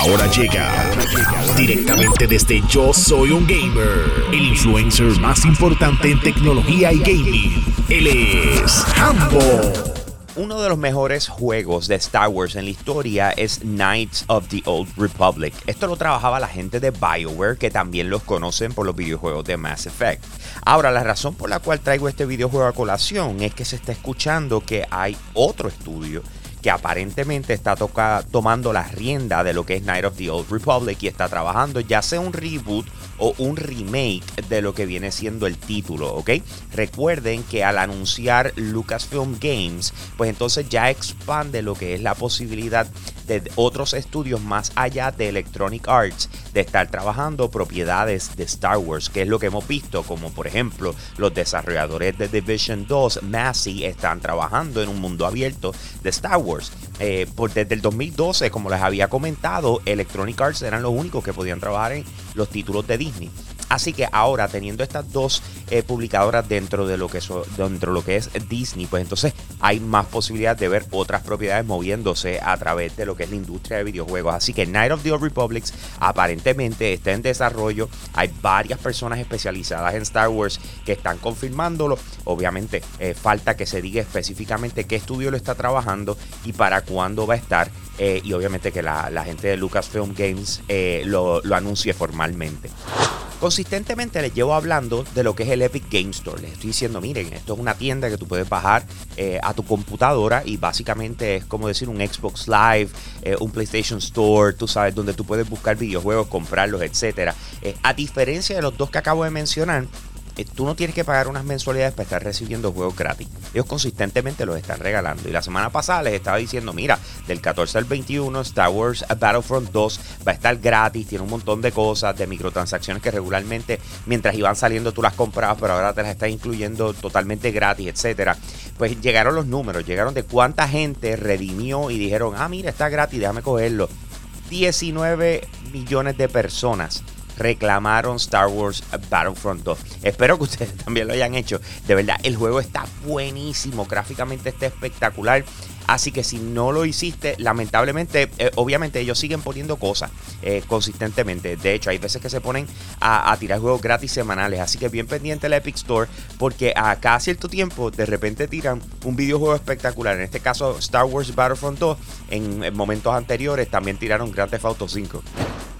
Ahora llega directamente desde Yo Soy un Gamer, el influencer más importante en tecnología y gaming. Él es. Uno de los mejores juegos de Star Wars en la historia es Knights of the Old Republic. Esto lo trabajaba la gente de BioWare, que también los conocen por los videojuegos de Mass Effect. Ahora, la razón por la cual traigo este videojuego a colación es que se está escuchando que hay otro estudio que aparentemente está tomando la rienda de lo que es Night of the Old Republic y está trabajando ya sea un reboot o un remake de lo que viene siendo el título, ¿ok? Recuerden que al anunciar Lucasfilm Games, pues entonces ya expande lo que es la posibilidad de otros estudios más allá de Electronic Arts de estar trabajando propiedades de Star Wars, que es lo que hemos visto, como por ejemplo los desarrolladores de Division 2, Massey, están trabajando en un mundo abierto de Star Wars. Eh, por, desde el 2012, como les había comentado, Electronic Arts eran los únicos que podían trabajar en los títulos de Disney. Así que ahora, teniendo estas dos eh, publicadoras dentro de, lo que lo que es Disney, pues entonces hay más posibilidad de ver otras propiedades moviéndose a través de lo que es la industria de videojuegos. Así que Night of the Old Republics aparentemente está en desarrollo. Hay varias personas especializadas en Star Wars que están confirmándolo. Obviamente, eh, falta que se diga específicamente qué estudio lo está trabajando y para cuándo va a estar. Eh, y obviamente que la, gente de Lucasfilm Games lo anuncie formalmente. Consistentemente les llevo hablando de lo que es el Epic Game Store. Les estoy diciendo, miren, esto es una tienda que tú puedes bajar eh, a tu computadora y básicamente es como decir un Xbox Live, eh, un PlayStation Store, tú sabes, donde tú puedes buscar videojuegos, comprarlos, etc. Eh, a diferencia de los dos que acabo de mencionar, tú no tienes que pagar unas mensualidades para estar recibiendo juegos gratis. Ellos consistentemente los están regalando. Y la semana pasada les estaba diciendo, mira, del 14 al 21 Star Wars Battlefront 2 va a estar gratis, tiene un montón de cosas, de microtransacciones que regularmente mientras iban saliendo tú las comprabas, pero ahora te las estás incluyendo totalmente gratis, etcétera. Pues llegaron los números, llegaron de cuánta gente redimió y dijeron, ah, mira, está gratis, déjame cogerlo. 19 millones de personas reclamaron Star Wars Battlefront 2. Espero que ustedes también lo hayan hecho. De verdad, el juego está buenísimo, gráficamente está espectacular. Así que si no lo hiciste, lamentablemente, eh, obviamente ellos siguen poniendo cosas eh, consistentemente. De hecho, hay veces que se ponen a, tirar juegos gratis semanales. Así que bien pendiente la Epic Store, porque a cada cierto tiempo de repente tiran un videojuego espectacular. En este caso, Star Wars Battlefront 2. En, en momentos anteriores también tiraron Grand Theft Auto 5.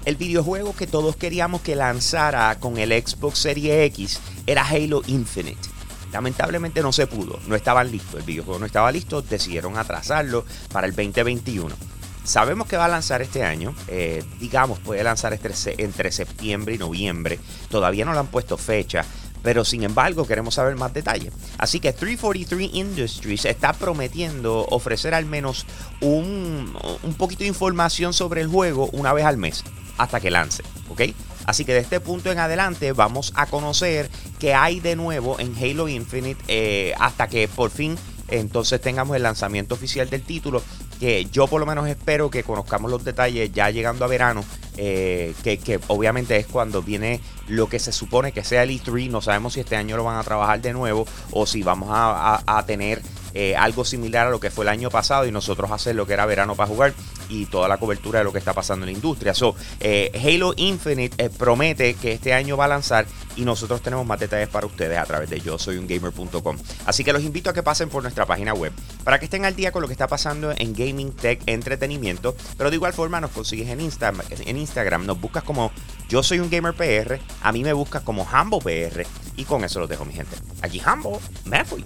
El videojuego que todos queríamos que lanzara con el Xbox Series X era Halo Infinite. Lamentablemente no se pudo, no estaban listos, el videojuego no estaba listo, decidieron atrasarlo para el 2021. Sabemos que va a lanzar este año, eh, digamos, puede lanzar entre septiembre y noviembre, todavía no le han puesto fecha, pero sin embargo queremos saber más detalles. Así que 343 Industries está prometiendo ofrecer al menos un, un poquito de información sobre el juego una vez al mes hasta que lance, ¿ok? Así que de este punto en adelante vamos a conocer qué hay de nuevo en Halo Infinite eh, hasta que por fin entonces tengamos el lanzamiento oficial del título que yo por lo menos espero que conozcamos los detalles ya llegando a verano eh, que, obviamente es cuando viene lo que se supone que sea el E3 no sabemos si este año lo van a trabajar de nuevo o si vamos a tener eh, algo similar a lo que fue el año pasado y nosotros hacer lo que era verano para jugar y toda la cobertura de lo que está pasando en la industria. So, eh, Halo Infinite eh, promete que este año va a lanzar y nosotros tenemos más detalles para ustedes a través de yo soy un gamer.com. Así que los invito a que pasen por nuestra página web para que estén al día con lo que está pasando en gaming, tech, entretenimiento. Pero de igual forma nos consigues en Instagram, en Instagram nos buscas como yo soy un gamer PR, a mí me buscas como Hambo PR y con eso lo dejo mi gente. Aquí Hambo, me fui.